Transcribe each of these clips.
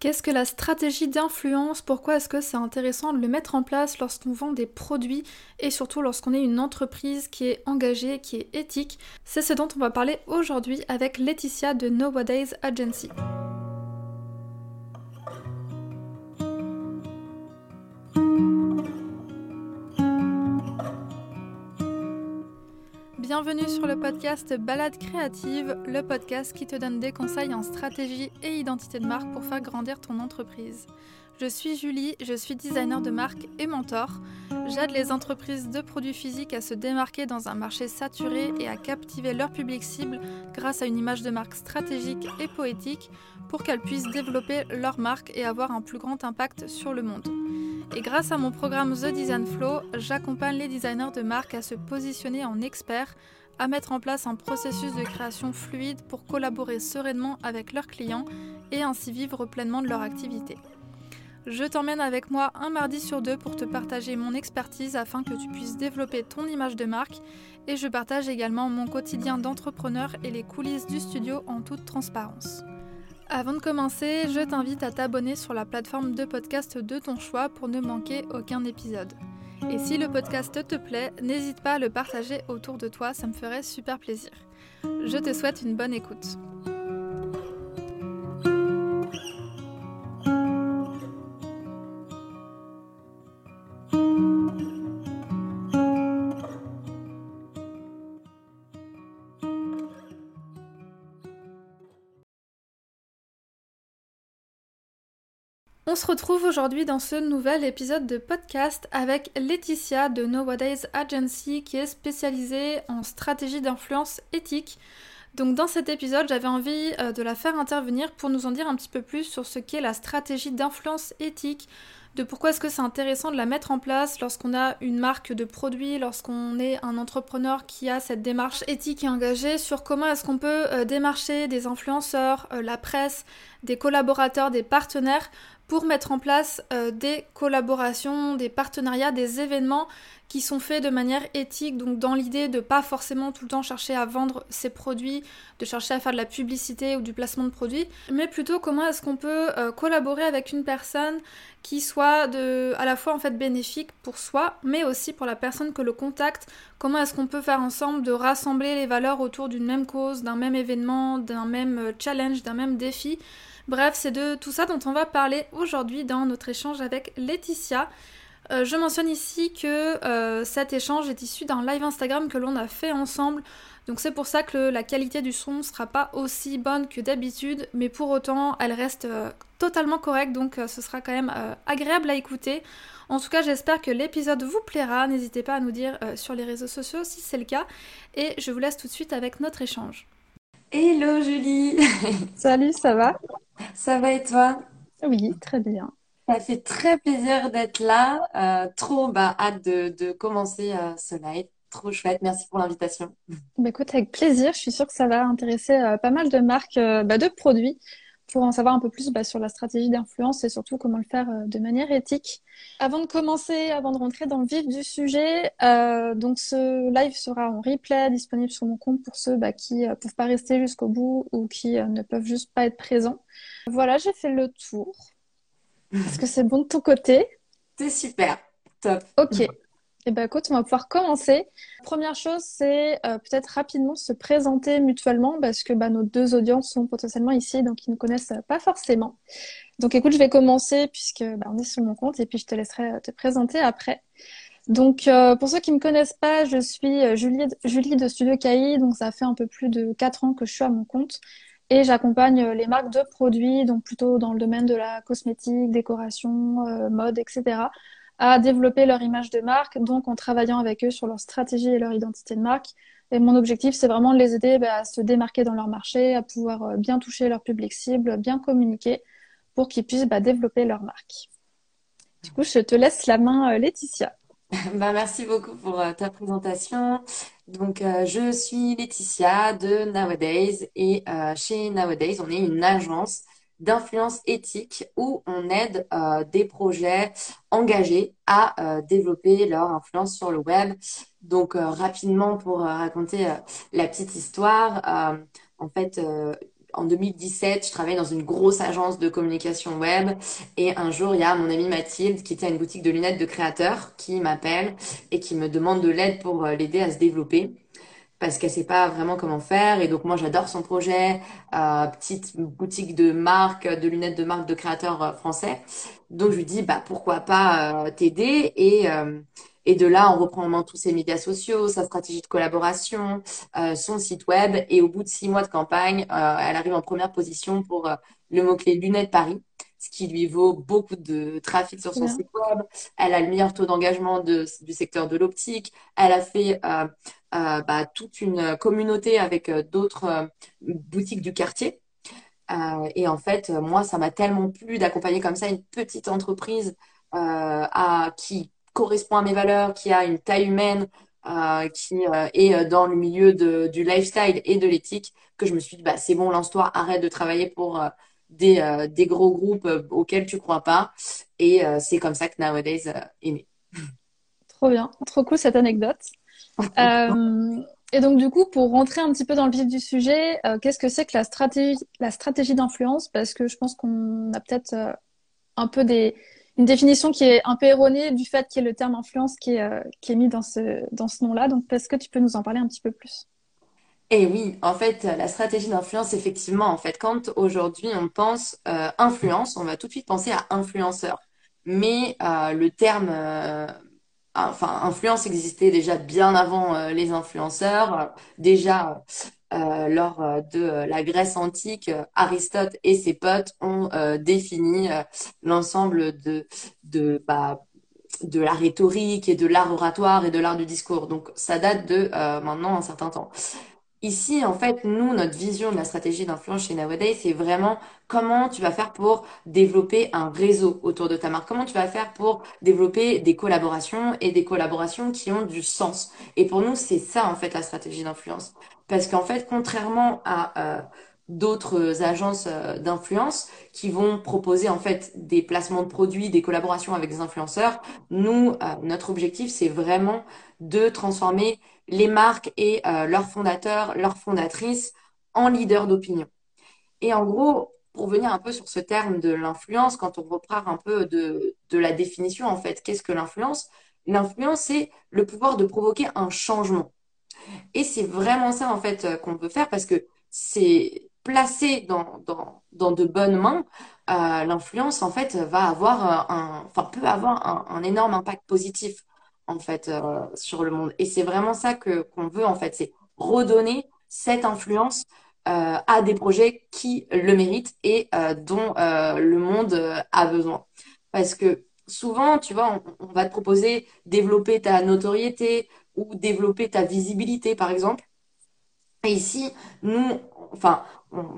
Qu'est-ce que la stratégie d'influence? Pourquoi est-ce que c'est intéressant de le mettre en place lorsqu'on vend des produits et surtout lorsqu'on est une entreprise qui est engagée, qui est éthique? C'est ce dont on va parler aujourd'hui avec Laetitia de Nowadays Agency. Bienvenue sur le podcast Balade créative, le podcast qui te donne des conseils en stratégie et identité de marque pour faire grandir ton entreprise. Je suis Julie, je suis designer de marque et mentor. J'aide les entreprises de produits physiques à se démarquer dans un marché saturé et à captiver leur public cible grâce à une image de marque stratégique et poétique pour qu'elles puissent développer leur marque et avoir un plus grand impact sur le monde. Et grâce à mon programme The Design Flow, j'accompagne les designers de marque à se positionner en experts, à mettre en place un processus de création fluide pour collaborer sereinement avec leurs clients et ainsi vivre pleinement de leur activité. Je t'emmène avec moi un mardi sur deux pour te partager mon expertise afin que tu puisses développer ton image de marque et je partage également mon quotidien d'entrepreneur et les coulisses du studio en toute transparence. Avant de commencer, je t'invite à t'abonner sur la plateforme de podcast de ton choix pour ne manquer aucun épisode. Et si le podcast te plaît, n'hésite pas à le partager autour de toi, ça me ferait super plaisir. Je te souhaite une bonne écoute. Se retrouve aujourd'hui dans ce nouvel épisode de podcast avec Laetitia de Nowadays Agency qui est spécialisée en stratégie d'influence éthique. Donc dans cet épisode, j'avais envie euh, de la faire intervenir pour nous en dire un petit peu plus sur ce qu'est la stratégie d'influence éthique, de pourquoi est-ce que c'est intéressant de la mettre en place lorsqu'on a une marque de produit, lorsqu'on est un entrepreneur qui a cette démarche éthique et engagée, sur comment est-ce qu'on peut euh, démarcher des influenceurs, euh, la presse, des collaborateurs, des partenaires pour mettre en place euh, des collaborations, des partenariats, des événements qui sont faits de manière éthique, donc dans l'idée de pas forcément tout le temps chercher à vendre ses produits, de chercher à faire de la publicité ou du placement de produits, mais plutôt comment est-ce qu'on peut euh, collaborer avec une personne qui soit de, à la fois en fait bénéfique pour soi, mais aussi pour la personne que le contacte. Comment est-ce qu'on peut faire ensemble de rassembler les valeurs autour d'une même cause, d'un même événement, d'un même euh, challenge, d'un même défi Bref, c'est de tout ça dont on va parler aujourd'hui dans notre échange avec Laetitia. Euh, je mentionne ici que euh, cet échange est issu d'un live Instagram que l'on a fait ensemble. Donc c'est pour ça que la qualité du son ne sera pas aussi bonne que d'habitude, mais pour autant elle reste euh, totalement correcte, donc ce sera quand même agréable à écouter. En tout cas j'espère que l'épisode vous plaira, n'hésitez pas à nous dire sur les réseaux sociaux si c'est le cas, et je vous laisse tout de suite avec notre échange. Hello Julie Salut, ça va? Ça va et toi? Oui, très bien. Ça fait très plaisir d'être là. Euh, trop bah, hâte de, commencer euh, ce live. Trop chouette. Merci pour l'invitation. Bah, écoute, avec plaisir. Je suis sûre que ça va intéresser euh, pas mal de marques bah, de produits pour en savoir un peu plus bah, sur la stratégie d'influence et surtout comment le faire euh, de manière éthique. Avant de commencer, avant de rentrer dans le vif du sujet, euh, donc ce live sera en replay disponible sur mon compte pour ceux bah, qui ne euh, peuvent pas rester jusqu'au bout ou qui ne peuvent juste pas être présents. Voilà, j'ai fait le tour. Est-ce que c'est bon de ton côté? C'est super, top. Ok. Eh ben écoute, on va pouvoir commencer. Première chose, c'est euh, peut-être rapidement se présenter mutuellement parce que bah, nos deux audiences sont potentiellement ici, donc ils ne connaissent pas forcément. Donc écoute, je vais commencer puisque bah, on est sur mon compte et puis je te laisserai te présenter après. Donc euh, pour ceux qui ne me connaissent pas, je suis euh, Julie, de Studio KI, donc ça fait un peu plus de quatre ans que je suis à mon compte et j'accompagne les marques de produits, donc plutôt dans le domaine de la cosmétique, décoration, mode, etc à développer leur image de marque, donc en travaillant avec eux sur leur stratégie et leur identité de marque. Et mon objectif, c'est vraiment de les aider bah, à se démarquer dans leur marché, à pouvoir euh, bien toucher leur public cible, bien communiquer pour qu'ils puissent bah, développer leur marque. Du coup, je te laisse la main, euh, Laetitia. bah, merci beaucoup pour euh, ta présentation. Donc, je suis Laetitia de Nowadays et chez Nowadays, on est une agence d'influence éthique où on aide euh, des projets engagés à euh, développer leur influence sur le web. Donc euh, rapidement pour raconter la petite histoire, en fait, en 2017, je travaillais dans une grosse agence de communication web et un jour, il y a mon amie Mathilde qui tient une boutique de lunettes de créateurs qui m'appelle et qui me demande de l'aide pour l'aider à se développer parce qu'elle sait pas vraiment comment faire. Et donc moi j'adore son projet, euh, petite boutique de marque, de lunettes de marque de créateurs euh, français. Donc je lui dis bah pourquoi pas euh, t'aider? Et euh, et de là on reprend en main tous ses médias sociaux, sa stratégie de collaboration, son site web et au bout de six mois de campagne, elle arrive en première position pour le mot clé lunettes Paris ce qui lui vaut beaucoup de trafic sur son site web. Elle a le meilleur taux d'engagement du secteur de l'optique. Elle a fait euh, euh, bah, toute une communauté avec euh, d'autres boutiques du quartier. et en fait, moi, ça m'a tellement plu d'accompagner comme ça une petite entreprise à, qui correspond à mes valeurs, qui a une taille humaine, qui est dans le milieu de, du lifestyle et de l'éthique, que je me suis dit, bah, c'est bon, lance-toi, arrête de travailler pour des, euh, des gros groupes euh, auxquels tu crois pas. Et euh, c'est comme ça que Nowadays est né. Trop bien, trop cool cette anecdote. et donc du coup, pour rentrer un petit peu dans le vif du sujet, qu'est-ce que c'est que la stratégie, la stratégie d'influence? Parce que je pense qu'on a peut-être un peu des, une définition qui est un peu erronée du fait qu'il y ait le terme influence qui est, qui est mis dans ce, dans ce nom-là. Donc, est-ce que tu peux nous en parler un petit peu plus? Et oui, en fait, la stratégie d'influence, effectivement, en fait, quand aujourd'hui on pense euh, influence, on va tout de suite penser à influenceur. Mais euh, le terme, euh, enfin, influence existait déjà bien avant les influenceurs. déjà, lors de la Grèce antique, Aristote et ses potes ont défini l'ensemble de, de, bah, de la rhétorique et de l'art oratoire et de l'art du discours. Donc, ça date de maintenant un certain temps. Ici, en fait, nous, notre vision de la stratégie d'influence chez Nowadays, c'est vraiment comment tu vas faire pour développer un réseau autour de ta marque. Comment tu vas faire pour développer des collaborations et des collaborations qui ont du sens. Et pour nous, c'est ça, en fait, la stratégie d'influence. Parce qu'en fait, contrairement à euh, d'autres agences euh, d'influence qui vont proposer, en fait, des placements de produits, des collaborations avec des influenceurs, nous, euh, notre objectif, c'est vraiment de transformer les marques et euh, leurs fondateurs, leurs fondatrices en leaders d'opinion. Et en gros, pour venir un peu sur ce terme de l'influence, quand on reprend un peu de, de la définition, en fait, qu'est-ce que l'influence? L'influence, c'est le pouvoir de provoquer un changement. Et c'est vraiment ça, en fait, euh, qu'on veut faire parce que c'est placé dans, dans, dans, de bonnes mains, euh, l'influence, en fait, va avoir un, enfin, peut avoir un énorme impact positif en fait euh, sur le monde. Et c'est vraiment ça que qu'on veut en fait, c'est redonner cette influence euh, à des projets qui le méritent et euh, dont le monde a besoin. Parce que souvent, tu vois, on, va te proposer développer ta notoriété ou développer ta visibilité, par exemple. Et ici, nous, enfin,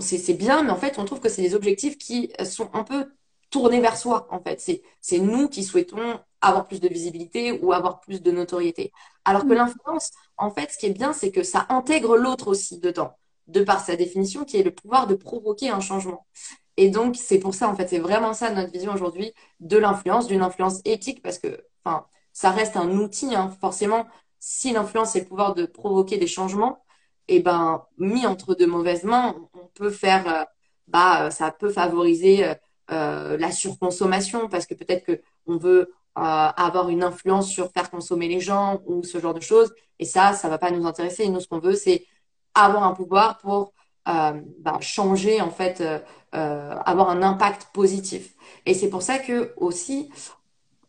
c'est bien, mais en fait, on trouve que c'est des objectifs qui sont un peu tournés vers soi, en fait. C'est nous qui souhaitons avoir plus de visibilité ou avoir plus de notoriété. Alors que mm. l'influence, en fait, ce qui est bien, c'est que ça intègre l'autre aussi dedans, de par sa définition, qui est le pouvoir de provoquer un changement. Et donc, c'est pour ça, en fait, c'est vraiment ça notre vision aujourd'hui de l'influence, d'une influence éthique, parce que, enfin, ça reste un outil, hein. forcément. Si l'influence est le pouvoir de provoquer des changements, et eh ben, mis entre de mauvaises mains, on peut faire, euh, bah, ça peut favoriser euh, euh, la surconsommation, parce que peut-être que on veut avoir une influence sur faire consommer les gens ou ce genre de choses. Et ça, ça va pas nous intéresser. nous, ce qu'on veut, c'est avoir un pouvoir pour euh, bah, changer, en fait, euh, euh, avoir un impact positif. Et c'est pour ça que aussi,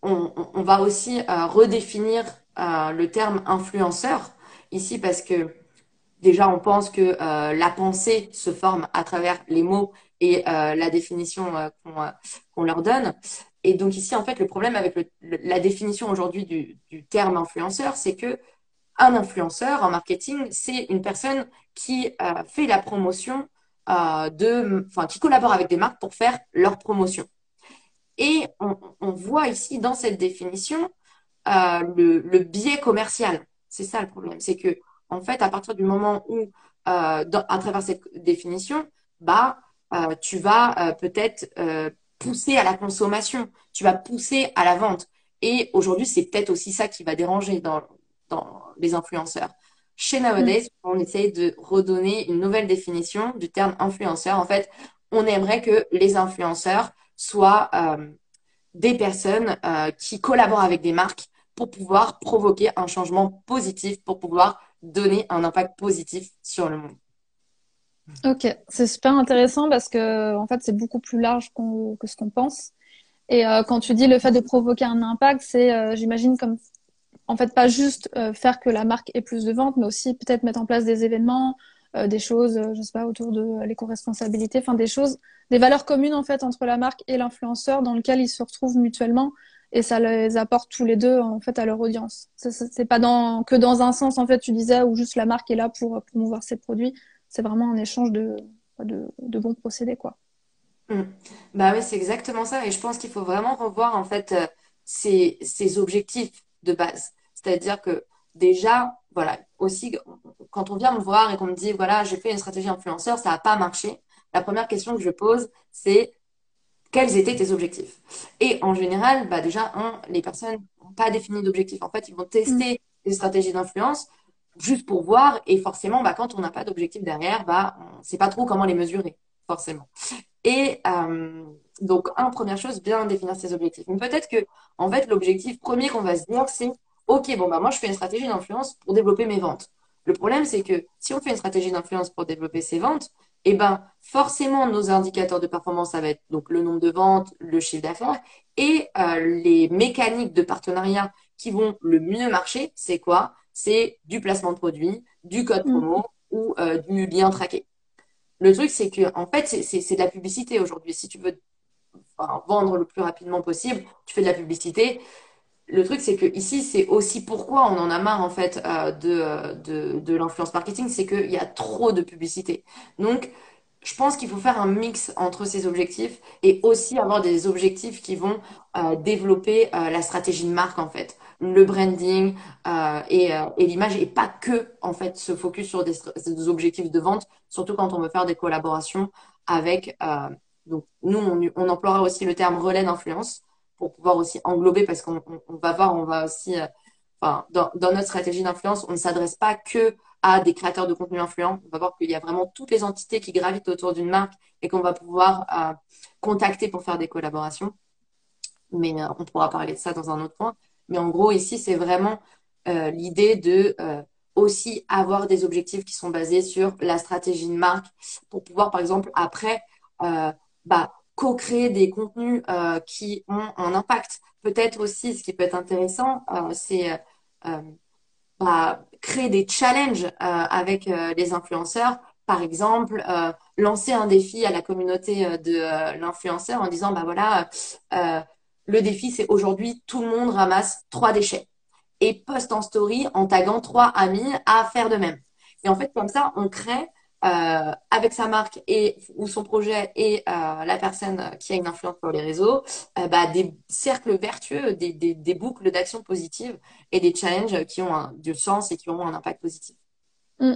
on va aussi redéfinir le terme influenceur ici parce que déjà, on pense que la pensée se forme à travers les mots et la définition qu'on leur donne. Et donc ici, en fait, le problème avec la définition aujourd'hui du, terme influenceur, c'est que un influenceur en marketing, c'est une personne qui euh, fait la promotion euh, de, enfin, qui collabore avec des marques pour faire leur promotion. Et on, voit ici dans cette définition euh, le, biais commercial. C'est ça le problème, c'est que en fait, à partir du moment où, à travers cette définition, bah, tu vas peut-être pousser à la consommation, tu vas pousser à la vente. Et aujourd'hui, c'est peut-être aussi ça qui va déranger dans, dans les influenceurs. chez Nowadays, on essaye de redonner une nouvelle définition du terme influenceur. En fait, on aimerait que les influenceurs soient euh, des personnes euh, qui collaborent avec des marques pour pouvoir provoquer un changement positif, pour pouvoir donner un impact positif sur le monde. Ok, c'est super intéressant parce que en fait c'est beaucoup plus large que ce qu'on pense. Et euh, quand tu dis le fait de provoquer un impact, c'est euh, j'imagine comme en fait pas juste euh, faire que la marque ait plus de ventes, mais aussi peut-être mettre en place des événements, des choses, je sais pas, autour de l'éco-responsabilité, enfin des choses, des valeurs communes en fait entre la marque et l'influenceur dans lequel ils se retrouvent mutuellement et ça les apporte tous les deux en fait à leur audience. C'est pas que dans un sens en fait tu disais où juste la marque est là pour promouvoir ses produits. C'est vraiment un échange de, de, de bons procédés quoi. Mmh. Bah oui, c'est exactement ça. Et je pense qu'il faut vraiment revoir en fait euh, ces, ces objectifs de base. C'est-à-dire que déjà, voilà, aussi quand on vient me voir et qu'on me dit voilà, j'ai fait une stratégie influenceur, ça n'a pas marché. La première question que je pose, c'est quels étaient tes objectifs? Et en général, bah déjà, un, les personnes n'ont pas défini d'objectifs. En fait, ils vont tester mm. des stratégies d'influence juste pour voir. Et forcément, bah, quand on n'a pas d'objectif derrière, bah, on ne sait pas trop comment les mesurer, forcément. Et euh, donc, première chose, bien définir ses objectifs. Mais peut-être que, en fait, l'objectif premier qu'on va se dire, c'est OK, bon, bah, moi, je fais une stratégie d'influence pour développer mes ventes. Le problème, c'est que si on fait une stratégie d'influence pour développer ses ventes, eh ben, forcément, nos indicateurs de performance, ça va être donc le nombre de ventes, le chiffre d'affaires et euh, les mécaniques de partenariat qui vont le mieux marcher, c'est quoi? C'est du placement de produits, du code mm. promo ou euh, du lien traqué. Le truc, c'est que en fait, c'est de la publicité aujourd'hui. Si tu veux vendre le plus rapidement possible, tu fais de la publicité. Le truc, c'est que ici, c'est aussi pourquoi on en a marre en fait euh, de, de, de l'influence marketing, c'est qu'il y a trop de publicité. Donc, je pense qu'il faut faire un mix entre ces objectifs et aussi avoir des objectifs qui vont euh, développer euh, la stratégie de marque en fait, le branding et, et l'image et pas que en fait se focus sur des, objectifs de vente, surtout quand on veut faire des collaborations avec donc nous on, emploiera aussi le terme relais d'influence pour pouvoir aussi englober, parce qu'on va voir, on va aussi, euh, dans, notre stratégie d'influence, on ne s'adresse pas que à des créateurs de contenu influents. On va voir qu'il y a vraiment toutes les entités qui gravitent autour d'une marque et qu'on va pouvoir euh, contacter pour faire des collaborations. Mais euh, on pourra parler de ça dans un autre point. Mais en gros, ici, c'est vraiment l'idée de aussi avoir des objectifs qui sont basés sur la stratégie de marque pour pouvoir, par exemple, après, bah, co-créer des contenus euh, qui ont un impact. Peut-être aussi, ce qui peut être intéressant, euh, c'est euh, bah, créer des challenges avec les influenceurs. Par exemple, lancer un défi à la communauté de l'influenceur en disant, bah voilà, le défi, c'est aujourd'hui, tout le monde ramasse trois déchets et poste en story en taguant trois amis à faire de même. Et en fait, comme ça, on crée euh, avec sa marque et ou son projet et euh, la personne qui a une influence sur les réseaux, euh, bah, des cercles vertueux, des, boucles d'action positive et des challenges qui ont du sens et qui ont un impact positif. Mmh.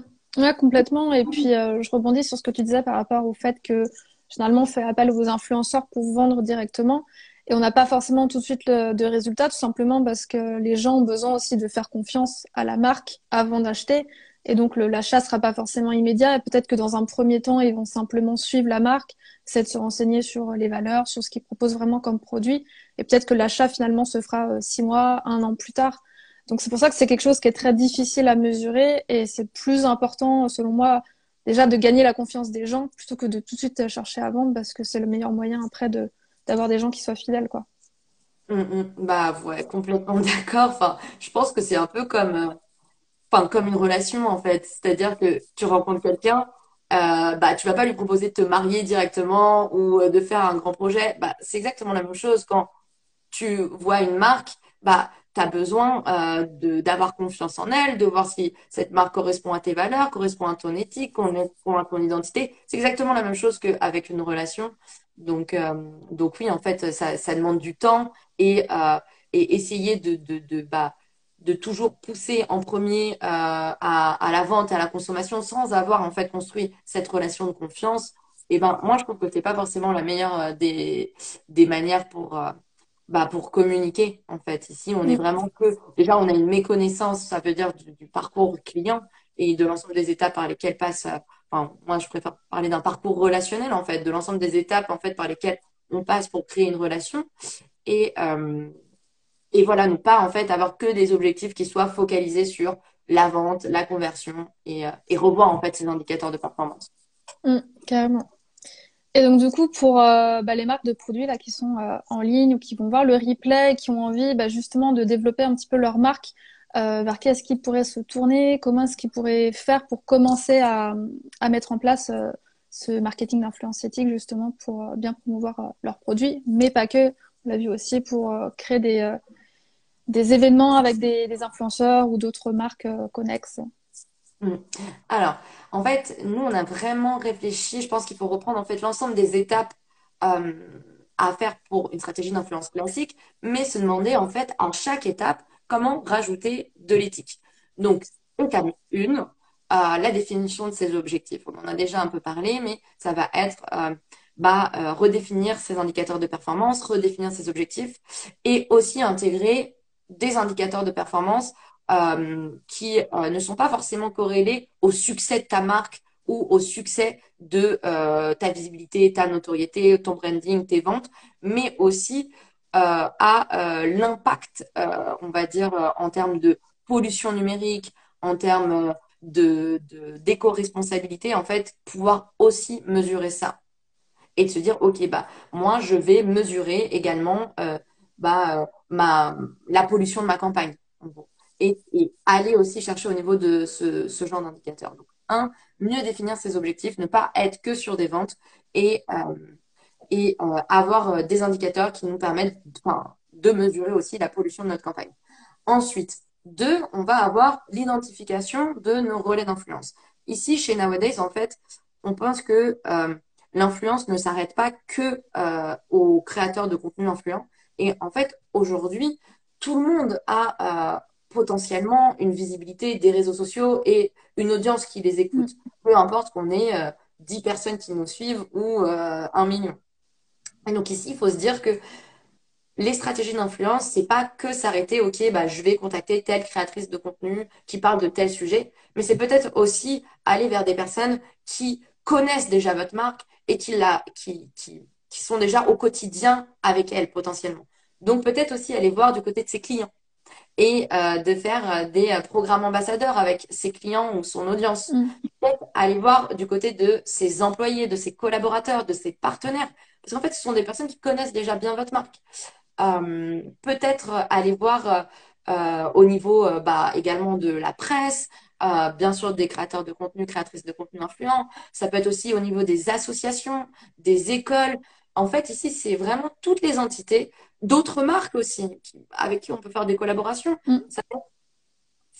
Complètement. Et puis, je rebondis sur ce que tu disais par rapport au fait que généralement, on fait appel aux influenceurs pour vendre directement. Et on n'a pas forcément tout de suite de résultats, tout simplement parce que les gens ont besoin aussi de faire confiance à la marque avant d'acheter. Et donc l'achat sera pas forcément immédiat. Et peut-être que dans un premier temps, ils vont simplement suivre la marque, c'est de se renseigner sur les valeurs, sur ce qu'ils proposent vraiment comme produit. Et peut-être que l'achat finalement se fera euh, six mois, un an plus tard. Donc c'est pour ça que c'est quelque chose qui est très difficile à mesurer et c'est plus important, selon moi, déjà de gagner la confiance des gens plutôt que de tout de suite chercher à vendre parce que c'est le meilleur moyen après de d'avoir des gens qui soient fidèles, quoi. Mmh, mmh. Bah ouais, complètement d'accord. Je pense que c'est un peu comme euh, comme une relation en fait. C'est-à-dire que tu rencontres quelqu'un, euh, bah tu vas pas lui proposer de te marier directement ou euh, de faire un grand projet. Bah c'est exactement la même chose quand tu vois une marque, bah tu as besoin euh, de d'avoir confiance en elle, de voir si cette marque correspond à tes valeurs, correspond à ton éthique, correspond à ton identité. C'est exactement la même chose qu'avec une relation. Donc euh, donc oui, en fait, ça ça demande du temps et euh, et essayer de de, de bah de toujours pousser en premier euh, à, à, la vente, à la consommation, sans avoir en fait construit cette relation de confiance, et eh ben moi je trouve que c'est pas forcément la meilleure des, des manières pour bah, pour communiquer en fait. Ici, on est vraiment que déjà on a une méconnaissance, ça veut dire du, parcours client, et de l'ensemble des étapes par lesquelles passe. Moi, je préfère parler d'un parcours relationnel en fait, de l'ensemble des étapes en fait par lesquelles on passe pour créer une relation. Et et voilà, ne pas en fait avoir que des objectifs qui soient focalisés sur la vente, la conversion et, et revoir en fait ces indicateurs de performance. Mmh, carrément. Et donc, du coup, pour euh, bah, les marques de produits là, qui sont euh, en ligne ou qui vont voir le replay, qui ont envie bah, justement de développer un petit peu leur marque, euh, vers qui est-ce qu'ils pourraient se tourner? Comment est-ce qu'ils pourraient faire pour commencer à, mettre en place ce marketing d'influence éthique justement pour bien promouvoir leurs produits, mais pas que. On l'a vu aussi pour créer des, événements avec des, influenceurs ou d'autres marques connexes. Mm. Alors, en fait, nous, on a vraiment réfléchi. Je pense qu'il faut reprendre en fait l'ensemble des étapes euh, à faire pour une stratégie d'influence classique, mais se demander en fait en chaque étape comment rajouter de l'éthique. Donc, étape 1, euh, la définition de ses objectifs. On en a déjà un peu parlé, mais ça va être euh, bah, redéfinir ses indicateurs de performance, redéfinir ses objectifs et aussi intégrer des indicateurs de performance euh, qui euh, ne sont pas forcément corrélés au succès de ta marque ou au succès de euh, ta visibilité, ta notoriété, ton branding, tes ventes, mais aussi à l'impact, on va dire, en termes de pollution numérique, en termes de d'éco-responsabilité, en fait, pouvoir aussi mesurer ça et de se dire, OK, bah, moi, je vais mesurer également bah, la pollution de ma campagne. Et, aller aussi chercher au niveau de ce, genre d'indicateur. Donc, un, mieux définir ses objectifs, ne pas être que sur des ventes et, euh, et euh, avoir euh, des indicateurs qui nous permettent enfin, de mesurer aussi la pollution de notre campagne. Ensuite, deux, on va avoir l'identification de nos relais d'influence. Ici, chez Nowadays, en fait, on pense que euh, l'influence ne s'arrête pas que euh, aux créateurs de contenu influents. Et en fait, aujourd'hui, tout le monde a potentiellement une visibilité des réseaux sociaux et une audience qui les écoute, mm. peu importe qu'on ait 10 euh, personnes qui nous suivent ou euh, un million. Et donc ici, il faut se dire que les stratégies d'influence, c'est pas que s'arrêter, ok, bah, je vais contacter telle créatrice de contenu qui parle de tel sujet, mais c'est peut-être aussi aller vers des personnes qui connaissent déjà votre marque et qui, la, qui, qui, qui sont déjà au quotidien avec elle potentiellement. Donc peut-être aussi aller voir du côté de ses clients et euh, de faire euh, des euh, programmes ambassadeurs avec ses clients ou son audience. Mm. Peut-être aller voir du côté de ses employés, de ses collaborateurs, de ses partenaires. Parce qu'en fait, ce sont des personnes qui connaissent déjà bien votre marque. Euh, peut-être aller voir euh, au niveau bah, également de la presse, bien sûr des créateurs de contenu, créatrices de contenu influents. Ça peut être aussi au niveau des associations, des écoles. En fait, ici, c'est vraiment toutes les entités d'autres marques aussi, avec qui on peut faire des collaborations. Mm. Ça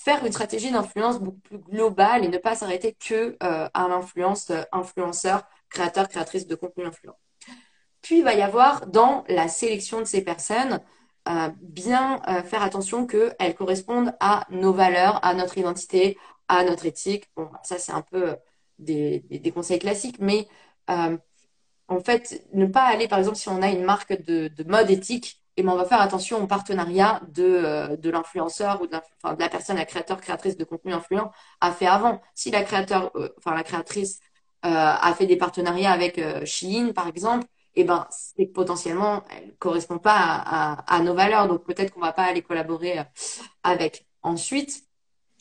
faire une stratégie d'influence beaucoup plus globale et ne pas s'arrêter que euh, à l'influence euh, influenceur, créateur, créatrice de contenu influent. Puis il va y avoir dans la sélection de ces personnes euh, bien faire attention qu'elles correspondent à nos valeurs, à notre identité, à notre éthique. Bon, ça c'est un peu des, des, conseils classiques, mais en fait, ne pas aller, par exemple, si on a une marque de, mode éthique, et ben on va faire attention au partenariat de, euh, de l'influenceur ou de la, personne, la créateur, créatrice de contenu influent a fait avant. Si la créateur, euh, enfin la créatrice euh, a fait des partenariats avec Shein, par exemple, et ben c'est potentiellement elle correspond pas à, à nos valeurs, donc peut-être qu'on va pas aller collaborer avec. Ensuite,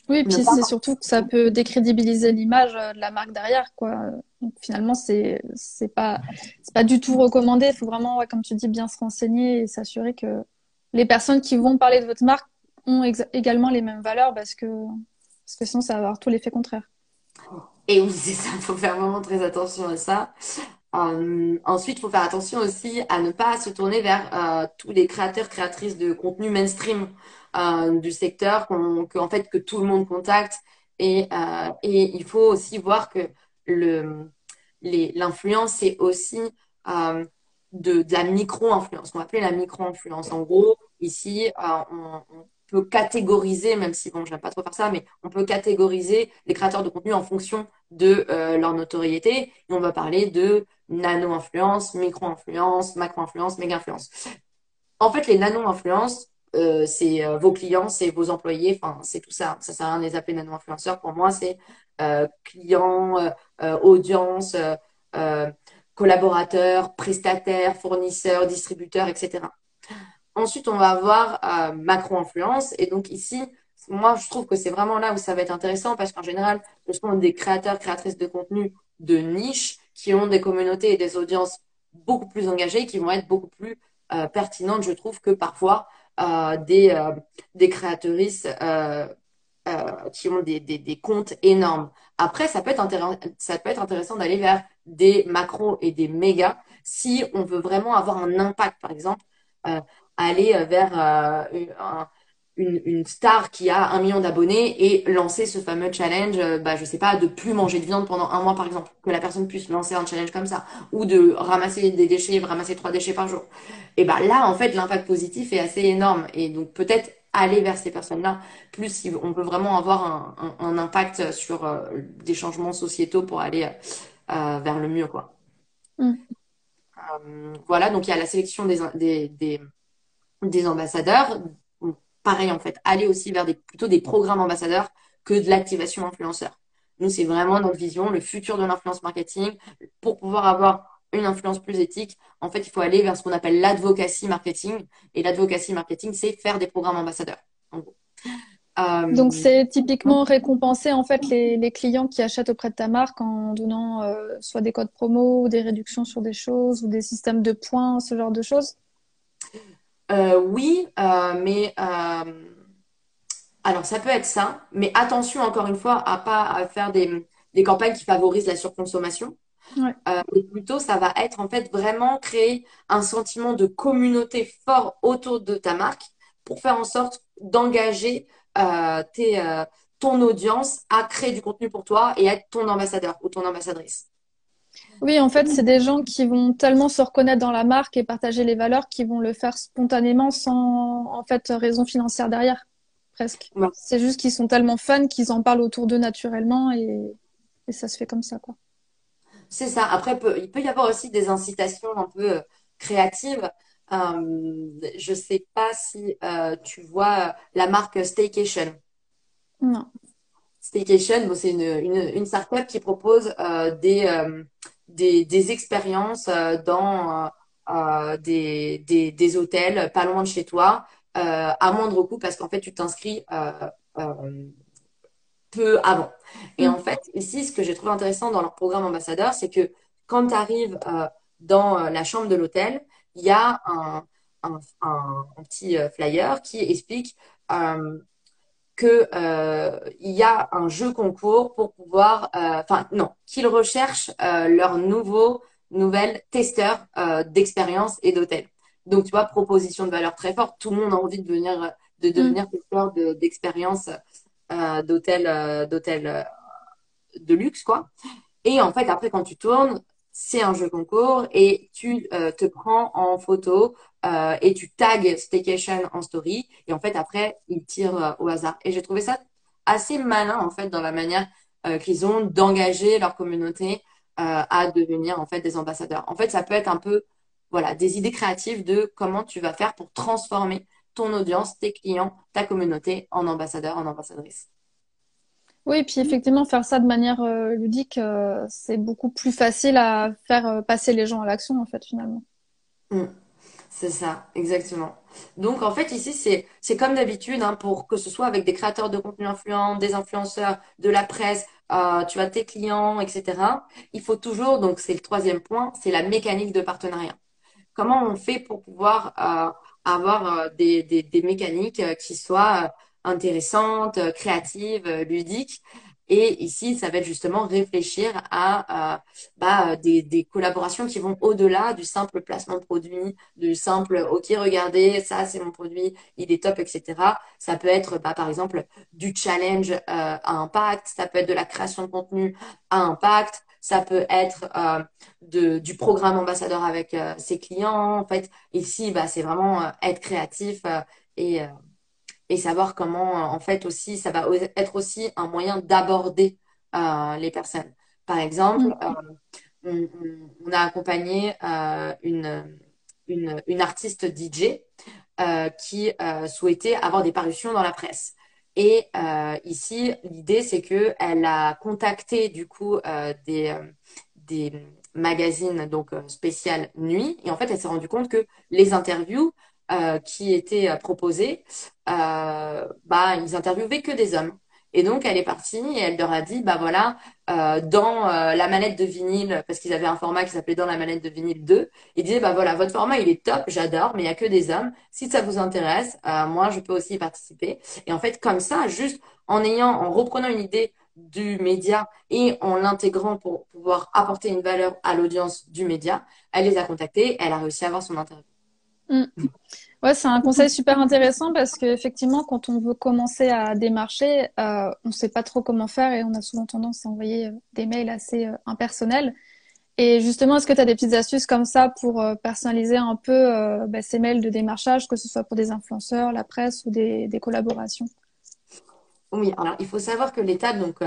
oui, puis c'est surtout que ça peut décrédibiliser l'image euh, de la marque derrière, quoi. Donc, finalement, c'est c'est pas c'est pas du tout recommandé. Il faut vraiment, comme tu dis, bien se renseigner et s'assurer que les personnes qui vont parler de votre marque ont également les mêmes valeurs, parce que parce que sinon, ça va avoir tout l'effet contraire. Et oui, c'est ça. Il faut faire vraiment très attention à ça. Euh, ensuite, il faut faire attention aussi à ne pas se tourner vers euh, tous les créateurs, créatrices de contenu mainstream. Euh, du secteur que, fait que tout le monde contacte et, et il faut aussi voir que le l'influence c'est aussi de, la micro-influence, qu'on va appeler la micro-influence. En gros, ici, on, peut catégoriser, même si bon, j'aime pas trop faire ça, mais on peut catégoriser les créateurs de contenu en fonction de leur notoriété. On va parler de nano-influence, micro-influence, macro-influence, méga-influence. En fait, les nano-influences, euh, c'est euh, vos clients, c'est vos employés, enfin, c'est tout ça. Ça sert à rien de les appeler nano-influenceurs. Pour moi, c'est euh, clients, audience, collaborateurs, prestataires, fournisseurs, distributeurs, etc. Ensuite, on va avoir macro-influence. Et donc ici, moi, je trouve que c'est vraiment là où ça va être intéressant parce qu'en général, ce sont des créateurs, créatrices de contenu de niche qui ont des communautés et des audiences beaucoup plus engagées, qui vont être beaucoup plus euh, pertinentes, je trouve, que parfois euh, des, euh, créatrices qui ont des, comptes énormes. Après, ça peut être, ça peut être intéressant d'aller vers des macros et des mégas si on veut vraiment avoir un impact, par exemple, aller vers un une, une, star qui a un million d'abonnés et lancer ce fameux challenge, euh, bah, je sais pas, de plus manger de viande pendant un mois par exemple, que la personne puisse lancer un challenge comme ça, ou de ramasser des déchets, ramasser trois déchets par jour. Et bah là, en fait, l'impact positif est assez énorme. Et donc peut-être aller vers ces personnes-là, plus si on peut vraiment avoir un, un, impact sur euh, des changements sociétaux pour aller euh, vers le mieux, quoi. Mm. voilà, donc il y a la sélection des, des, des, des ambassadeurs pareil en fait, aller aussi vers plutôt des programmes ambassadeurs que de l'activation influenceur. Nous, c'est vraiment notre vision, le futur de l'influence marketing. Pour pouvoir avoir une influence plus éthique, en fait, il faut aller vers ce qu'on appelle l'advocacy marketing. Et l'advocacy marketing, c'est faire des programmes ambassadeurs. Euh, Donc c'est typiquement récompenser en fait les, clients qui achètent auprès de ta marque en donnant euh, soit des codes promo ou des réductions sur des choses ou des systèmes de points, ce genre de choses. Euh, oui, euh, mais euh, alors ça peut être ça, mais attention encore une fois à pas à faire des, des campagnes qui favorisent la surconsommation. Ouais. plutôt, ça va être en fait vraiment créer un sentiment de communauté fort autour de ta marque pour faire en sorte d'engager tes, ton audience à créer du contenu pour toi et être ton ambassadeur ou ton ambassadrice. Oui, en fait, c'est des gens qui vont tellement se reconnaître dans la marque et partager les valeurs qui vont le faire spontanément sans, en fait, raison financière derrière, presque. C'est juste qu'ils sont tellement fans qu'ils en parlent autour d'eux naturellement et... et, ça se fait comme ça, quoi. C'est ça. Après, il peut y avoir aussi des incitations un peu euh, créatives. Euh, je sais pas si euh, tu vois la marque Staycation. Non. Staycation, bon, c'est une, une, une startup qui propose euh, des, des, des expériences euh, dans euh, euh, des, des, des, hôtels pas loin de chez toi à moindre coût parce qu'en fait, tu t'inscris peu avant. Et en fait, ici, ce que j'ai trouvé intéressant dans leur programme ambassadeur, c'est que quand tu arrives dans la chambre de l'hôtel, il y a un, un, un, petit flyer qui explique euh, que euh, il y a un jeu concours pour pouvoir, euh, enfin non, qu'ils recherchent euh, leurs nouveaux nouvelles testeurs d'expérience et d'hôtel. Donc tu vois, proposition de valeur très forte. Tout le monde a envie de devenir de devenir mm. testeur d'expérience d'hôtel d'hôtel de luxe quoi. Et en fait après quand tu tournes, c'est un jeu concours et tu te prends en photo euh, et tu tags Staycation en story et en fait après ils tirent euh, au hasard. Et j'ai trouvé ça assez malin en fait dans la manière euh, qu'ils ont d'engager leur communauté à devenir en fait des ambassadeurs. En fait, ça peut être un peu voilà des idées créatives de comment tu vas faire pour transformer ton audience, tes clients, ta communauté en ambassadeur, en ambassadrice. Oui, puis effectivement, faire ça de manière ludique, c'est beaucoup plus facile à faire passer les gens à l'action, en fait, finalement. Mmh. C'est ça, exactement. Donc en fait ici c'est c'est comme d'habitude hein, pour que ce soit avec des créateurs de contenu influents, des influenceurs, de la presse, euh, tu as tes clients, etc. Il faut toujours donc c'est le troisième point, c'est la mécanique de partenariat. Comment on fait pour pouvoir euh, avoir euh, des, des, des mécaniques qui soient intéressantes, créatives, ludiques? Et ici, ça va être justement réfléchir à, bah, des, des, collaborations qui vont au-delà du simple placement de produit, du simple OK, regardez, ça c'est mon produit, il est top, etc. Ça peut être bah, par exemple du challenge euh, à impact, ça peut être de la création de contenu à impact, ça peut être euh, de, du programme ambassadeur avec euh, ses clients. En fait, ici, bah, c'est vraiment être créatif et et savoir comment, euh, en fait, aussi, ça va être aussi un moyen d'aborder euh, les personnes. Par exemple, euh, on, a accompagné une, une, une, artiste DJ qui souhaitait avoir des parutions dans la presse. Et ici, l'idée, c'est qu'elle a contacté du coup des, des magazines donc spécial nuit. Et en fait, elle s'est rendue compte que les interviews qui étaient proposées, bah, ils interviewaient que des hommes. Et donc, elle est partie et elle leur a dit, bah voilà, euh, dans euh, la manette de vinyle, parce qu'ils avaient un format qui s'appelait dans la manette de vinyle 2, ils disaient, bah voilà, votre format, il est top, j'adore, mais il n'y a que des hommes. Si ça vous intéresse, euh, moi, je peux aussi y participer. Et en fait, comme ça, juste en ayant, en reprenant une idée du média et en l'intégrant pour pouvoir apporter une valeur à l'audience du média, elle les a contactés, elle a réussi à avoir son interview. Mm. Ouais, c'est un conseil super intéressant parce qu'effectivement, quand on veut commencer à démarcher, euh, on ne sait pas trop comment faire et on a souvent tendance à envoyer euh, des mails assez euh, impersonnels. Et justement, est-ce que tu as des petites astuces comme ça pour personnaliser un peu bah, ces mails de démarchage, que ce soit pour des influenceurs, la presse ou des, collaborations? Oui, alors il faut savoir que l'étape, donc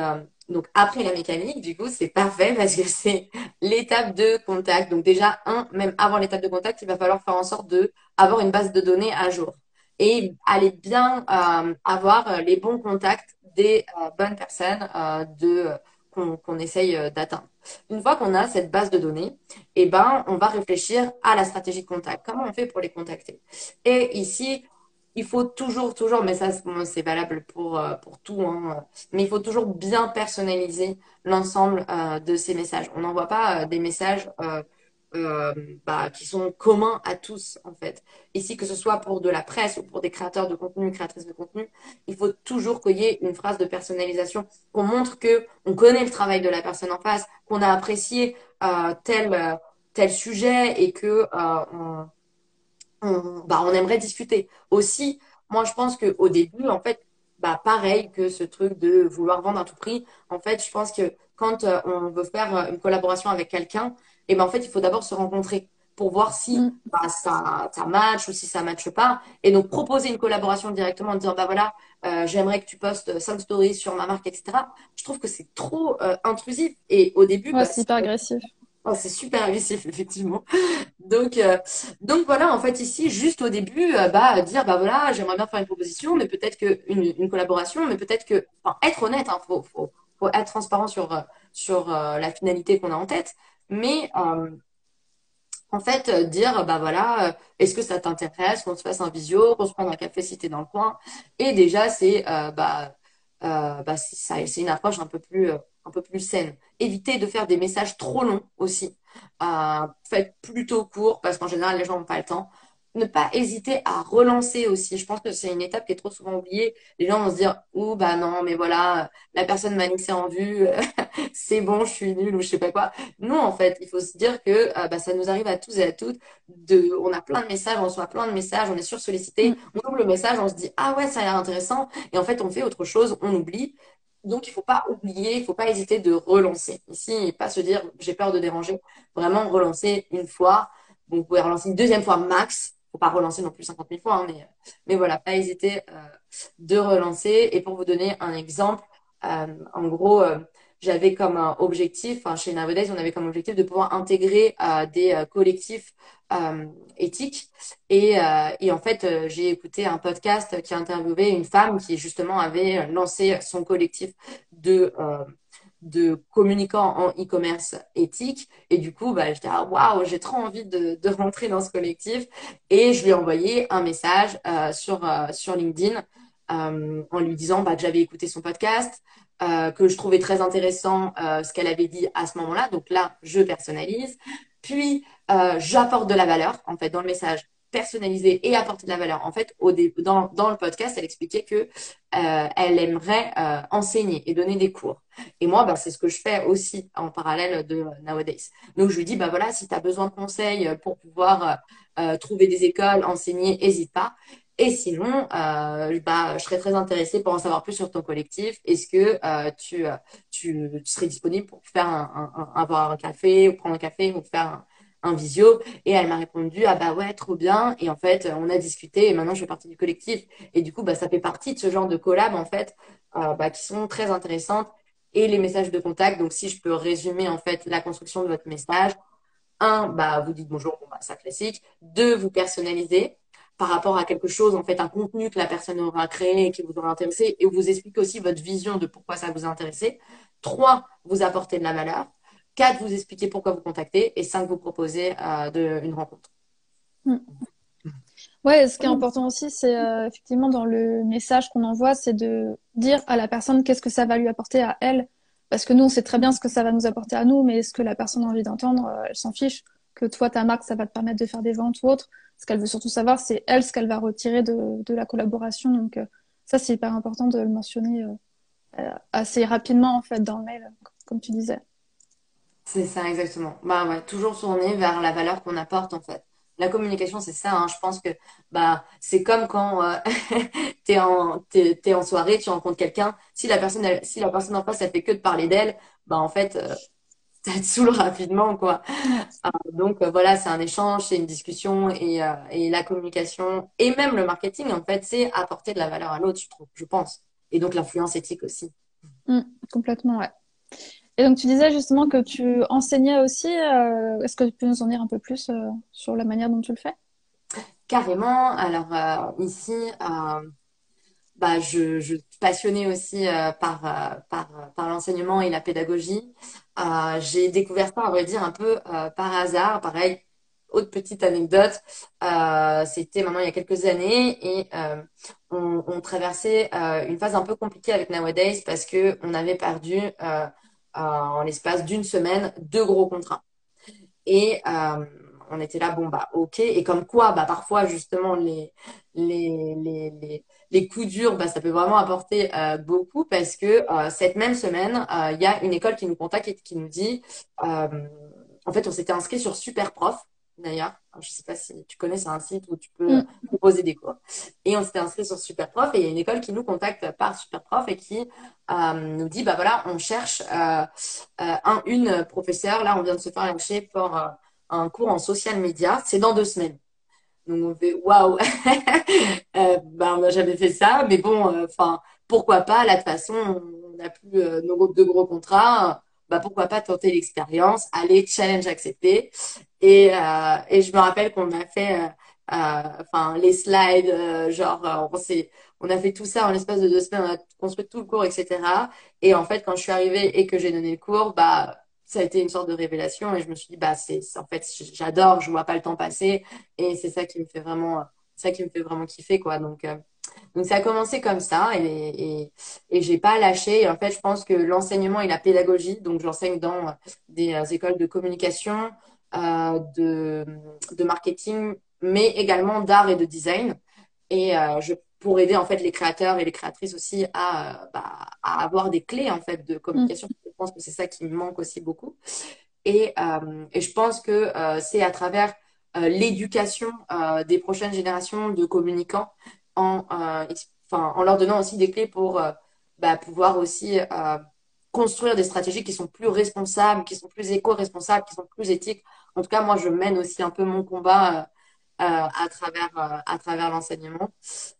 donc après la mécanique, du coup, c'est parfait parce que c'est l'étape de contact. Donc déjà, un, même avant l'étape de contact, il va falloir faire en sorte de avoir une base de données à jour et aller bien euh, avoir euh, les bons contacts des euh, bonnes personnes qu'on essaye d'atteindre. Une fois qu'on a cette base de données, eh ben, on va réfléchir à la stratégie de contact. Comment on fait pour les contacter? Et ici, il faut toujours, toujours, mais ça c'est valable pour, euh, pour tout, hein, mais il faut toujours bien personnaliser l'ensemble euh, de ces messages. On n'envoie pas euh, des messages bah, qui sont communs à tous, en fait. Ici, que ce soit pour de la presse ou pour des créateurs de contenu, créatrices de contenu, il faut toujours qu'il y ait une phrase de personnalisation, qu'on montre que on connaît le travail de la personne en face, qu'on a apprécié tel, tel sujet et que on, on, bah, on aimerait discuter. Aussi, moi, je pense qu'au début, en fait, bah, pareil que ce truc de vouloir vendre à tout prix. En fait, je pense que quand euh, on veut faire euh, une collaboration avec quelqu'un, et eh ben, en fait, il faut d'abord se rencontrer pour voir si mm. bah, ça, ça match ou si ça matche pas. Et donc, proposer une collaboration directement en disant, bah voilà, euh, j'aimerais que tu postes 5 stories sur ma marque, etc. Je trouve que c'est trop intrusif. Et au début, bah, c'est hyper agressif. Oh, c'est super agressif, effectivement. Donc, euh, donc voilà, en fait, ici, juste au début, euh, bah, dire, bah voilà, j'aimerais bien faire une proposition, mais peut-être que une, collaboration, mais peut-être que, enfin, être honnête, il hein, faut, faut, être transparent sur, euh, sur la finalité qu'on a en tête, mais en fait, dire, bah voilà, est-ce que ça t'intéresse qu'on se fasse un visio, qu'on se prenne un café si t'es dans le coin, et déjà, c'est, bah, bah, c'est une approche un peu plus un peu plus saine. Évitez de faire des messages trop longs aussi. Euh, faites plutôt court parce qu'en général, les gens n'ont pas le temps. Ne pas hésiter à relancer aussi. Je pense que c'est une étape qui est trop souvent oubliée. Les gens vont se dire, ou bah non, mais voilà, la personne m'a nixé en vue, c'est bon, je suis nulle ou je sais pas quoi. Non, en fait, il faut se dire que euh, bah, ça nous arrive à tous et à toutes. De, on a plein de messages, on reçoit plein de messages, on est sursollicité. Mm. On ouvre le message, on se dit, ah ouais, ça a l'air intéressant. Et en fait, on fait autre chose, on oublie. Donc, il ne faut pas oublier, il ne faut pas hésiter de relancer. Ici, pas se dire j'ai peur de déranger. Vraiment relancer une fois. vous pouvez relancer une deuxième fois max. Il ne faut pas relancer non plus 50 000 fois, hein, mais, mais voilà, pas hésiter euh, de relancer. Et pour vous donner un exemple, euh, en gros, euh, j'avais comme objectif, enfin, chez Nowadays, on avait comme objectif de pouvoir intégrer des collectifs euh, éthique. Et, euh, et, en fait, euh, j'ai écouté un podcast qui a interviewé une femme qui justement avait lancé son collectif de de communicants en e-commerce éthique. Et du coup, bah, j'étais, ah, waouh, j'ai trop envie de, de, rentrer dans ce collectif. Et je lui ai envoyé un message sur, sur LinkedIn en lui disant bah, que j'avais écouté son podcast, que je trouvais très intéressant ce qu'elle avait dit à ce moment-là. Donc là, je personnalise. Puis, euh, j'apporte de la valeur, en fait, dans le message personnalisé et apporter de la valeur. En fait, au dans, dans le podcast, elle expliquait que euh, elle aimerait euh, enseigner et donner des cours. Et moi, bah, c'est ce que je fais aussi en parallèle de Nowadays. Donc, je lui dis, bah voilà, si tu as besoin de conseils pour pouvoir trouver des écoles, enseigner, n'hésite pas. Et sinon, euh, bah, je serais très intéressée pour en savoir plus sur ton collectif. Est-ce que euh, tu, tu, serais disponible pour faire un, un, avoir un café ou prendre un café ou faire un, visio? Et elle m'a répondu ah bah ouais trop bien. Et en fait, on a discuté et maintenant je fais partie du collectif. Et du coup, bah ça fait partie de ce genre de collab en fait euh, bah, qui sont très intéressantes et les messages de contact. Donc si je peux résumer en fait la construction de votre message, un, bah vous dites bonjour, bon, bah, ça classique. Deux, vous personnalisez par rapport à quelque chose, en fait, un contenu que la personne aura créé qui vous aura intéressé, et vous expliquez aussi votre vision de pourquoi ça vous a intéressé. Trois, vous apportez de la valeur. Quatre, vous expliquez pourquoi vous contactez. Et cinq, vous proposez euh, une rencontre. Mm. Ouais, ce qui est important aussi, c'est euh, effectivement dans le message qu'on envoie, c'est de dire à la personne qu'est-ce que ça va lui apporter à elle. Parce que nous, on sait très bien ce que ça va nous apporter à nous, mais ce que la personne a envie d'entendre, euh, elle s'en fiche. Que toi, ta marque, ça va te permettre de faire des ventes ou autre. Ce qu'elle veut surtout savoir, c'est elle ce qu'elle va retirer de, la collaboration. Donc euh, ça, c'est hyper important de le mentionner assez rapidement en fait dans le mail, comme tu disais. C'est ça, exactement. Bah ouais, toujours tourner vers la valeur qu'on apporte en fait la communication, c'est ça. Hein. Je pense que bah c'est comme quand euh, tu es en en soirée, tu rencontres quelqu'un. Si la personne si la personne en face elle fait que de parler d'elle, bah en fait euh, ça te saoule rapidement quoi. Euh, donc euh, voilà, c'est un échange, c'est une discussion et, et la communication et même le marketing en fait, c'est apporter de la valeur à l'autre, je trouve, je pense. Et donc l'influence éthique aussi. Mmh, complètement, ouais. Et donc, tu disais justement que tu enseignais aussi. Euh, est-ce que tu peux nous en dire un peu plus euh, sur la manière dont tu le fais? Carrément. Alors, euh, ici, bah, je, suis passionnée aussi par, par, par l'enseignement et la pédagogie. j'ai découvert ça, on va dire, un peu par hasard. Pareil, autre petite anecdote, c'était maintenant il y a quelques années et on, traversait une phase un peu compliquée avec Nowadays parce que on avait perdu en l'espace d'une semaine deux gros contrats. Et euh, on était là, bon, bah, ok. Et comme quoi, bah, parfois, justement, les, les, les, coups durs, bah, ça peut vraiment apporter euh, beaucoup parce que euh, cette même semaine, il y a une école qui nous contacte et qui nous dit, en fait, on s'était inscrit sur Superprof d'ailleurs. Je ne sais pas si tu connais, c'est un site où tu peux mm. proposer des cours. Et on s'était inscrit sur Superprof et il y a une école qui nous contacte par Superprof et qui euh, nous dit, bah voilà, on cherche euh, euh, un, une professeure. Là, on vient de se faire lâcher pour un cours en social media. C'est dans deux semaines. Donc on fait waouh, on n'a jamais fait ça, mais bon, enfin pourquoi pas? Là de toute façon, on n'a plus nos deux gros contrats bah pourquoi pas tenter l'expérience, aller challenge accepté. Et, euh, et je me rappelle qu'on a fait, euh, euh, les slides, genre on s'est, on a fait tout ça en l'espace de deux semaines, on a construit tout le cours, etc. Et en fait, quand je suis arrivée et que j'ai donné le cours, bah ça a été une sorte de révélation et je me suis dit bah c'est en fait j'adore, je vois pas le temps passer et c'est ça qui me fait vraiment, ça qui me fait vraiment kiffer quoi. Donc donc ça a commencé comme ça et, et, et j'ai pas lâché. Et en fait, je pense que l'enseignement et la pédagogie, donc j'enseigne dans des euh, écoles de communication, euh, de, de marketing, mais également d'art et de design. Et euh, je pour aider en fait les créateurs et les créatrices aussi à, bah, à avoir des clés en fait de communication. Mm. Je pense que c'est ça qui me manque aussi beaucoup. Et, euh, je pense que euh, c'est à travers euh, l'éducation des prochaines générations de communicants en, en leur donnant aussi des clés pour bah, pouvoir aussi construire des stratégies qui sont plus responsables, qui sont plus éco-responsables, qui sont plus éthiques. En tout cas, moi, je mène aussi un peu mon combat à travers à travers l'enseignement.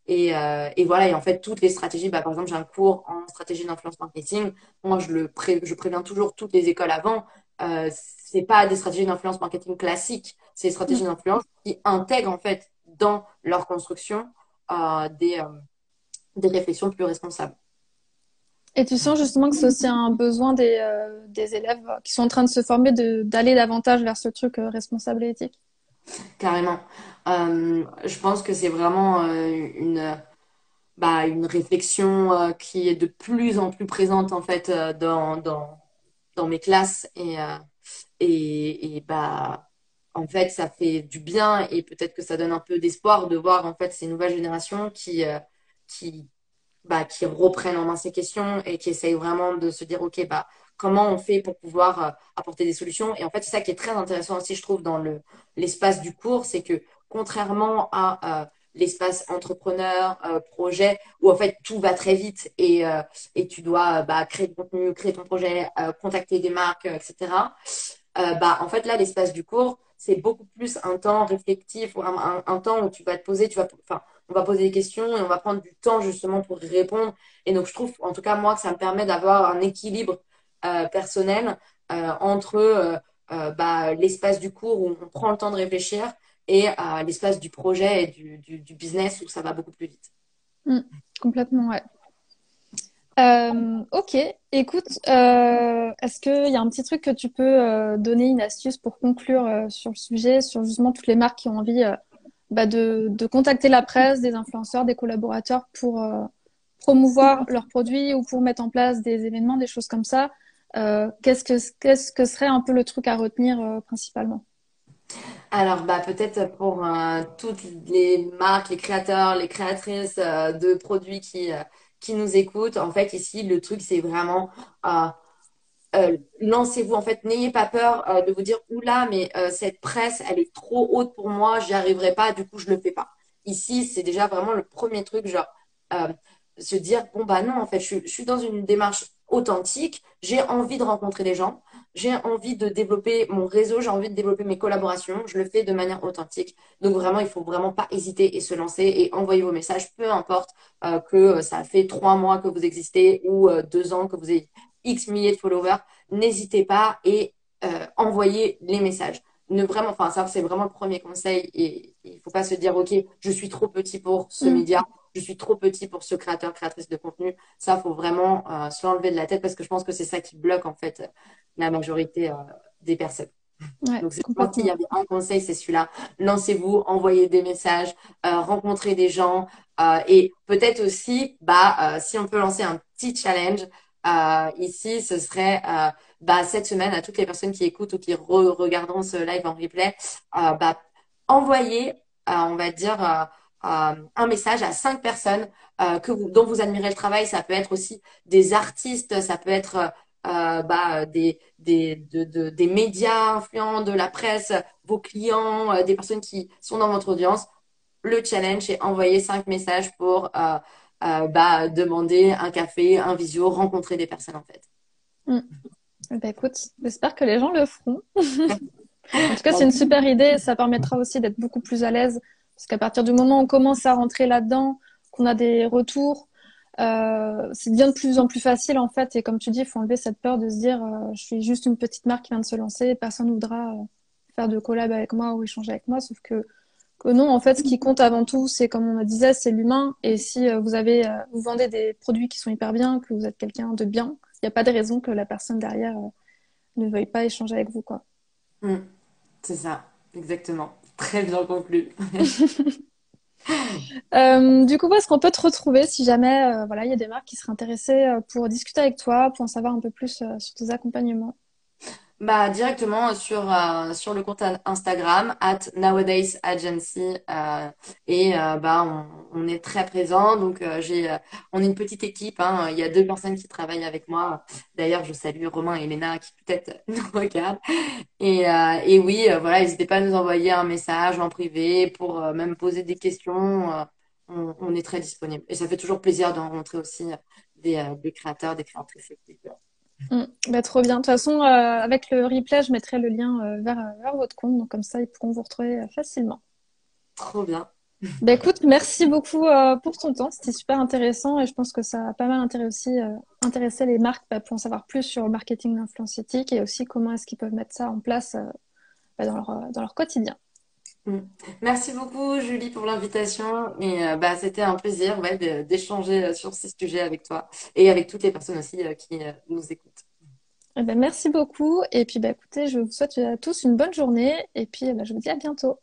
Et, et, voilà. Et en fait, toutes les stratégies. Bah, par exemple, j'ai un cours en stratégie d'influence marketing. Moi, je le je préviens toujours toutes les écoles avant. Euh, c'est pas des stratégies d'influence marketing classiques. C'est des stratégies mmh. d'influence qui intègrent en fait dans leur construction des, euh, des réflexions plus responsables. Et tu sens justement que c'est aussi un besoin des, euh, des, élèves qui sont en train de se former d'aller davantage vers ce truc euh, responsable et éthique? Carrément. je pense que c'est vraiment une, bah, une réflexion qui est de plus en plus présente en fait dans, dans, dans mes classes et, et, et bah, en fait, ça fait du bien et peut-être que ça donne un peu d'espoir de voir en fait ces nouvelles générations qui, euh, qui, bah, qui reprennent en main ces questions et qui essayent vraiment de se dire, OK, bah, comment on fait pour pouvoir euh, apporter des solutions. Et en fait, c'est ça qui est très intéressant aussi, je trouve, dans le, l'espace du cours, c'est que contrairement à euh, l'espace entrepreneur, projet, où en fait tout va très vite et, et tu dois bah, créer du contenu, créer ton projet, contacter des marques, etc. bah, en fait, là, l'espace du cours, c'est beaucoup plus un temps réflectif, un, un, temps où tu vas te poser, tu vas, enfin, on va poser des questions et on va prendre du temps justement pour y répondre. Et donc, je trouve, en tout cas, moi, que ça me permet d'avoir un équilibre euh, personnel euh, entre euh, bah, l'espace du cours où on prend le temps de réfléchir et l'espace du projet et du, business où ça va beaucoup plus vite. Mm, complètement, ouais. Euh, ok, écoute, euh, est-ce qu'il y a un petit truc que tu peux euh, donner, une astuce pour conclure sur le sujet, sur justement toutes les marques qui ont envie bah, de, contacter la presse, des influenceurs, des collaborateurs pour promouvoir leurs produits ou pour mettre en place des événements, des choses comme ça? Qu'est-ce que que serait un peu le truc à retenir principalement? Alors, bah, peut-être pour toutes les marques, les créateurs, les créatrices de produits qui, qui nous écoutent. En fait, ici, le truc, c'est vraiment euh, euh, lancez-vous. En fait, n'ayez pas peur euh, de vous dire oula, mais cette presse, elle est trop haute pour moi, j'y arriverai pas, du coup, je le fais pas. Ici, c'est déjà vraiment le premier truc, genre se dire bon bah non, en fait, je, je suis dans une démarche authentique, j'ai envie de rencontrer des gens, j'ai envie de développer mon réseau, j'ai envie de développer mes collaborations, je le fais de manière authentique. Donc vraiment, il faut vraiment pas hésiter et se lancer et envoyer vos messages, peu importe euh, que ça fait trois mois que vous existez ou euh, deux ans que vous avez X milliers de followers, n'hésitez pas et euh, envoyez les messages. Ne vraiment, enfin ça c'est vraiment le premier conseil et il faut pas se dire ok, je suis trop petit pour ce mm. média, je suis trop petit pour ce créateur, créatrice de contenu. Ça, faut vraiment euh, se l'enlever de la tête parce que je pense que c'est ça qui bloque en fait la majorité euh, des personnes. Donc, c'est s'il y avait un conseil, c'est celui-là. Lancez-vous, envoyez des messages, euh, rencontrez des gens et peut-être aussi, bah, si on peut lancer un petit challenge ici, ce serait bah, cette semaine à toutes les personnes qui écoutent ou qui regarderont ce live en replay, bah, envoyez, on va dire euh, un message à cinq personnes euh, que dont vous admirez le travail. Ça peut être aussi des artistes, ça peut être euh, bah, des, des, de, des médias influents, de la presse, vos clients, des personnes qui sont dans votre audience. Le challenge est envoyer cinq messages pour bah, demander un café, un visio, rencontrer des personnes en fait. Mm. Bah, écoute, j'espère que les gens le feront. en tout cas, c'est une super idée. Ça permettra aussi d'être beaucoup plus à l'aise parce qu'à partir du moment où on commence à rentrer là-dedans, qu'on a des retours, euh, c'est bien de plus en plus facile en fait. Et comme tu dis, il faut enlever cette peur de se dire euh, je suis juste une petite marque qui vient de se lancer, personne ne voudra euh, faire de collab avec moi ou échanger avec moi. Sauf que, que non, en fait, ce qui compte avant tout, c'est comme on me disait, c'est l'humain. Et si vous avez, vous vendez des produits qui sont hyper bien, que vous êtes quelqu'un de bien, il n'y a pas de raison que la personne derrière ne veuille pas échanger avec vous, quoi. Mmh. c'est ça, exactement. Très bien conclu. Euh, du coup, est-ce qu'on peut te retrouver si jamais euh, voilà, il y a des marques qui seraient intéressées euh, pour discuter avec toi, pour en savoir un peu plus sur tes accompagnements? Bah, directement sur, euh, sur le compte Instagram, at Nowadays Agency. Euh, et euh, bah, on, on, est très présent. Donc, j'ai, on est une petite équipe. Hein. Il y a deux personnes qui travaillent avec moi. D'ailleurs, je salue Romain et Léna qui peut-être nous regardent. Et, et oui, voilà, n'hésitez pas à nous envoyer un message en privé pour même poser des questions. On, on, est très disponible. Et ça fait toujours plaisir de rencontrer aussi des, des créateurs, des créatrices. Mm. Bah, trop bien. De toute façon, euh, avec le replay, je mettrai le lien euh, vers, vers, votre compte. Donc, comme ça, ils pourront vous retrouver euh, facilement. Trop bien. Bah, écoute, merci beaucoup pour ton temps. C'était super intéressant et je pense que ça a pas mal intéressé les marques bah, pour en savoir plus sur le marketing d'influence éthique et aussi comment est-ce qu'ils peuvent mettre ça en place bah, dans, leur, dans leur quotidien. Mm. Merci beaucoup, Julie, pour l'invitation. Et bah, c'était un plaisir d'échanger sur ces sujets avec toi et avec toutes les personnes aussi qui nous écoutent. Eh ben, merci beaucoup. Et puis, bah, écoutez, je vous souhaite à tous une bonne journée. Et puis, bah, je vous dis à bientôt.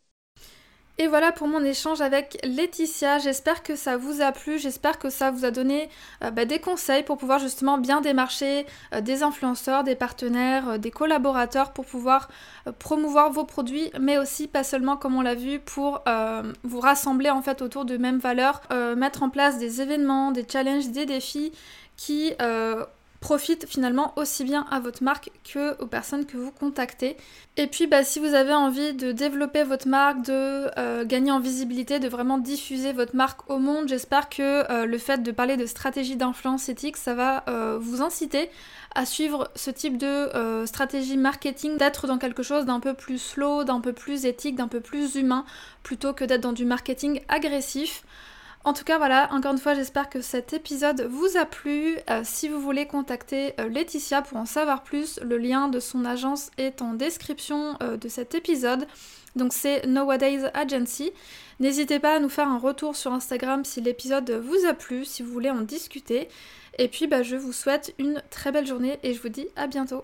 Et voilà pour mon échange avec Laetitia. J'espère que ça vous a plu, j'espère que ça vous a donné euh, bah, des conseils pour pouvoir justement bien démarcher euh, des influenceurs, des partenaires, euh, des collaborateurs pour pouvoir promouvoir vos produits, mais aussi pas seulement comme on l'a vu pour vous rassembler en fait autour de mêmes valeurs, mettre en place des événements, des challenges, des défis qui profite finalement aussi bien à votre marque que aux personnes que vous contactez. Et puis bah, si vous avez envie de développer votre marque, de euh, gagner en visibilité, de vraiment diffuser votre marque au monde, j'espère que euh, le fait de parler de stratégie d'influence éthique, ça va euh, vous inciter à suivre ce type de stratégie marketing, d'être dans quelque chose d'un peu plus slow, d'un peu plus éthique, d'un peu plus humain, plutôt que d'être dans du marketing agressif. En tout cas, voilà, encore une fois, j'espère que cet épisode vous a plu. Euh, si vous voulez contacter euh, Laetitia pour en savoir plus, le lien de son agence est en description euh, de cet épisode. Donc c'est Nowadays Agency. N'hésitez pas à nous faire un retour sur Instagram si l'épisode vous a plu, si vous voulez en discuter. Et puis bah, je vous souhaite une très belle journée et je vous dis à bientôt.